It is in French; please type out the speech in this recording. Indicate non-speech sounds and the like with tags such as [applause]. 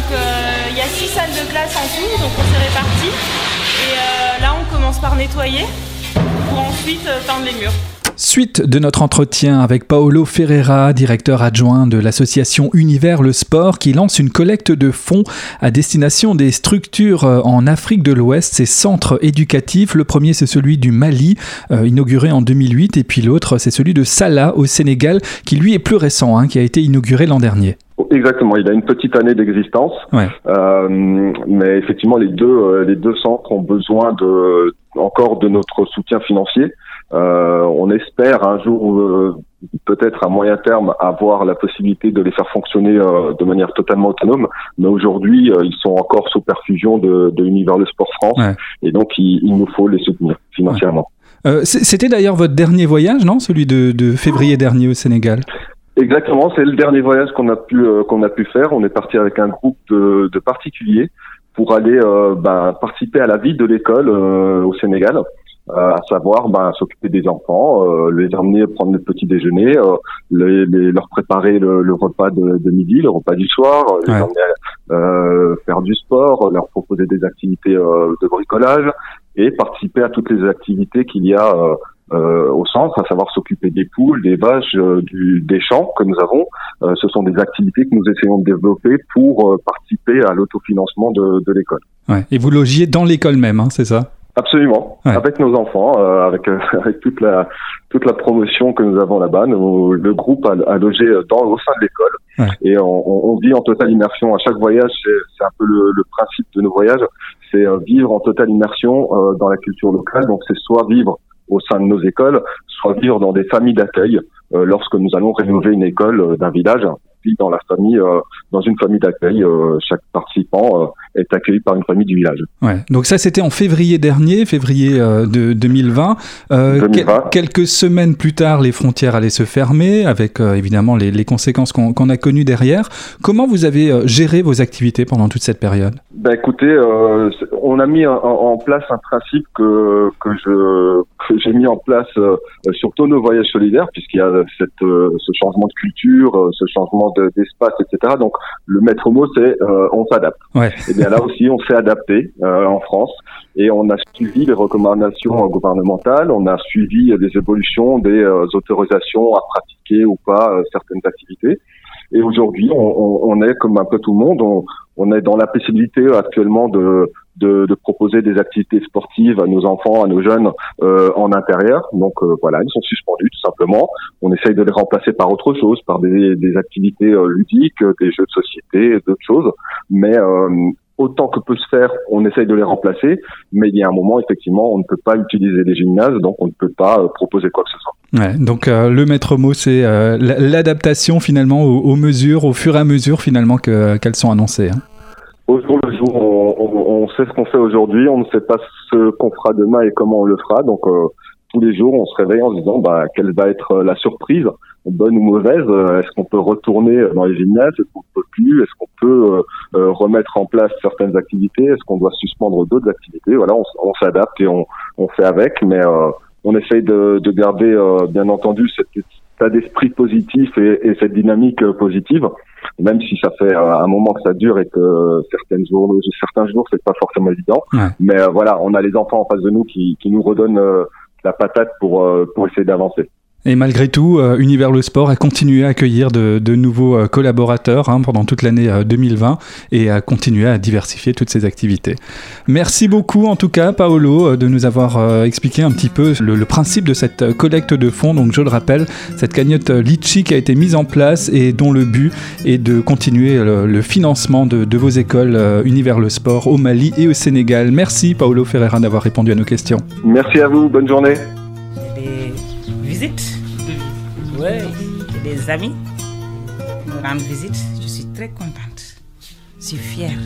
Donc il y a six salles de classe en tout, donc on s'est répartis. Et là on commence par nettoyer pour ensuite peindre les murs. Suite de notre entretien avec Paolo Ferreira, directeur adjoint de l'association Univers le Sport, qui lance une collecte de fonds à destination des structures euh, en Afrique de l'Ouest, ces centres éducatifs. Le premier, c'est celui du Mali, euh, inauguré en 2008, et puis l'autre, c'est celui de Salah au Sénégal, qui lui est plus récent, hein, qui a été inauguré l'an dernier. Exactement, il a une petite année d'existence, euh, mais effectivement les deux les deux centres ont besoin de encore de notre soutien financier. Euh, on espère un jour, euh, peut-être à moyen terme, avoir la possibilité de les faire fonctionner euh, de manière totalement autonome. Mais aujourd'hui, ils sont encore sous perfusion de, de l'univers le sport France, et donc il, nous faut les soutenir financièrement. C'était d'ailleurs votre dernier voyage, non? Celui de, de février dernier au Sénégal? Exactement, c'est le dernier voyage qu'on a pu qu'on a pu faire. On est parti avec un groupe de, de particuliers pour aller ben, participer à la vie de l'école au Sénégal. Euh, à savoir ben, s'occuper des enfants, euh, les emmener prendre le petit déjeuner, euh, les, leur préparer le, repas de, de, midi, le repas du soir, les emmener faire du sport, leur proposer des activités de bricolage et participer à toutes les activités qu'il y a au centre, à savoir s'occuper des poules, des vaches, du, des champs que nous avons. ce sont des activités que nous essayons de développer pour participer à l'autofinancement de, de l'école. Ouais. Et vous logiez dans l'école même, hein, c'est ça? Absolument, avec nos enfants, euh, avec euh, [laughs] avec toute la toute la promotion que nous avons là-bas. le groupe a, logé dans au sein de l'école et on, on, vit en totale immersion. À chaque voyage, c'est un peu le, le, principe de nos voyages, c'est euh, vivre en totale immersion dans la culture locale. Donc c'est soit vivre au sein de nos écoles, soit vivre dans des familles d'accueil. lorsque nous allons rénover une école d'un village, dans la famille, euh, dans une famille d'accueil. Euh, chaque participant euh, est accueilli par une famille du village. Ouais. Donc ça, c'était en février dernier, février de 2020. 2020. quelques semaines plus tard, les frontières allaient se fermer, avec évidemment les, les conséquences qu'on a connues derrière. Comment vous avez géré vos activités pendant toute cette période? Ben écoutez, on a mis en, place un principe que que je que j'ai mis en place sur tous nos voyages solidaires, puisqu'il y a cette ce changement de culture, ce changement d'espace, etc. Donc le maître mot, c'est euh, on s'adapte. Et eh bien là aussi, on s'est adapté euh, en France et on a suivi les recommandations gouvernementales, on a suivi les évolutions des euh, autorisations à pratiquer ou pas certaines activités. Et aujourd'hui, on, on, est comme un peu tout le monde, on, on est dans la possibilité actuellement de de, de, proposer des activités sportives à nos enfants, à nos jeunes euh, en intérieur. Donc euh, voilà, ils sont suspendus tout simplement. On essaye de les remplacer par autre chose, par des, des activités euh, ludiques, des jeux de société, d'autres choses. Mais euh, autant que peut se faire, on essaye de les remplacer. Mais il y a un moment, effectivement, on ne peut pas utiliser les gymnases, donc on ne peut pas proposer quoi que ce soit. Ouais, donc le maître mot, c'est l'adaptation finalement aux, aux, mesures, au fur et à mesure finalement qu'elles sont annoncées. Hein. Au jour le jour, on, on, on sait ce qu'on fait aujourd'hui, on ne sait pas ce qu'on fera demain et comment on le fera. Donc euh, tous les jours, on se réveille en se disant bah, quelle va être la surprise, bonne ou mauvaise. Est-ce qu'on peut retourner dans les gymnases Est-ce qu'on peut plus Est-ce qu'on peut euh, euh, remettre en place certaines activités Est-ce qu'on doit suspendre d'autres activités Voilà, on, on s'adapte et on, on, fait avec, mais on essaye de, de garder bien entendu cette état d'esprit positif et, et, cette dynamique positive même si ça fait euh, un moment que ça dure et que certaines jours, certains jours, c'est pas forcément évident. Mais euh, voilà, on a les enfants en face de nous qui, qui nous redonnent euh, la patate pour, pour essayer d'avancer. Et malgré tout, euh, Univers le Sport a continué à accueillir de, de nouveaux euh, collaborateurs hein, pendant toute l'année 2020 euh, et a continué à diversifier toutes ses activités. Merci beaucoup en tout cas, Paolo, de nous avoir expliqué un petit peu le, principe de cette collecte de fonds. Donc je le rappelle, cette cagnotte Litchi qui a été mise en place et dont le but est de continuer le, financement de, de, vos écoles Univers le Sport au Mali et au Sénégal. Merci Paolo Ferreira d'avoir répondu à nos questions. Merci à vous, bonne journée. visite. Oui, des amis me rendent visite. Je suis très contente. Je suis fière.